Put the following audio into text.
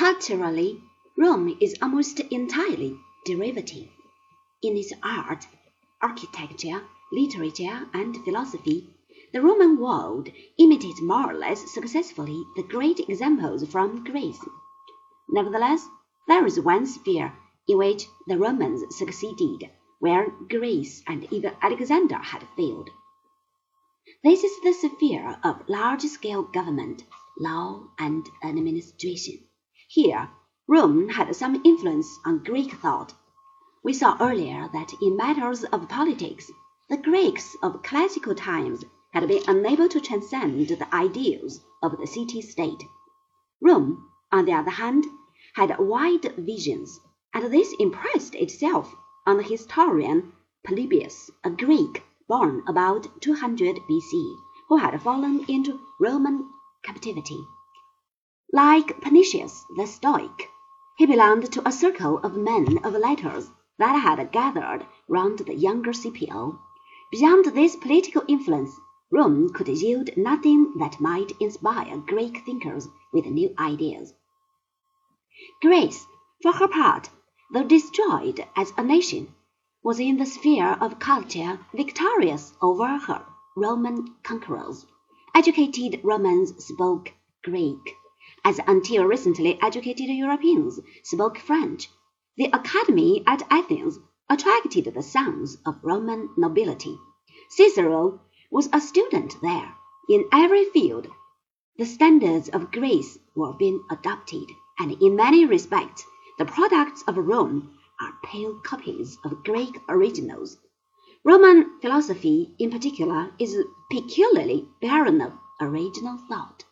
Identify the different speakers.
Speaker 1: Culturally, Rome is almost entirely derivative. In its art, architecture, literature, and philosophy, the Roman world imitates more or less successfully the great examples from Greece. Nevertheless, there is one sphere in which the Romans succeeded where Greece and even Alexander had failed. This is the sphere of large scale government, law, and administration. Here, Rome had some influence on Greek thought. We saw earlier that in matters of politics, the Greeks of classical times had been unable to transcend the ideals of the city state. Rome, on the other hand, had wide visions, and this impressed itself on the historian Polybius, a Greek born about 200 BC, who had fallen into Roman captivity. Like Panaetius the Stoic, he belonged to a circle of men of letters that had gathered round the younger Scipio. Beyond this political influence, Rome could yield nothing that might inspire Greek thinkers with new ideas. Greece, for her part, though destroyed as a nation, was in the sphere of culture victorious over her Roman conquerors. Educated Romans spoke Greek as until recently educated Europeans spoke French. The academy at Athens attracted the sons of Roman nobility. Cicero was a student there. In every field, the standards of Greece were being adopted, and in many respects, the products of Rome are pale copies of Greek originals. Roman philosophy, in particular, is peculiarly barren of original thought.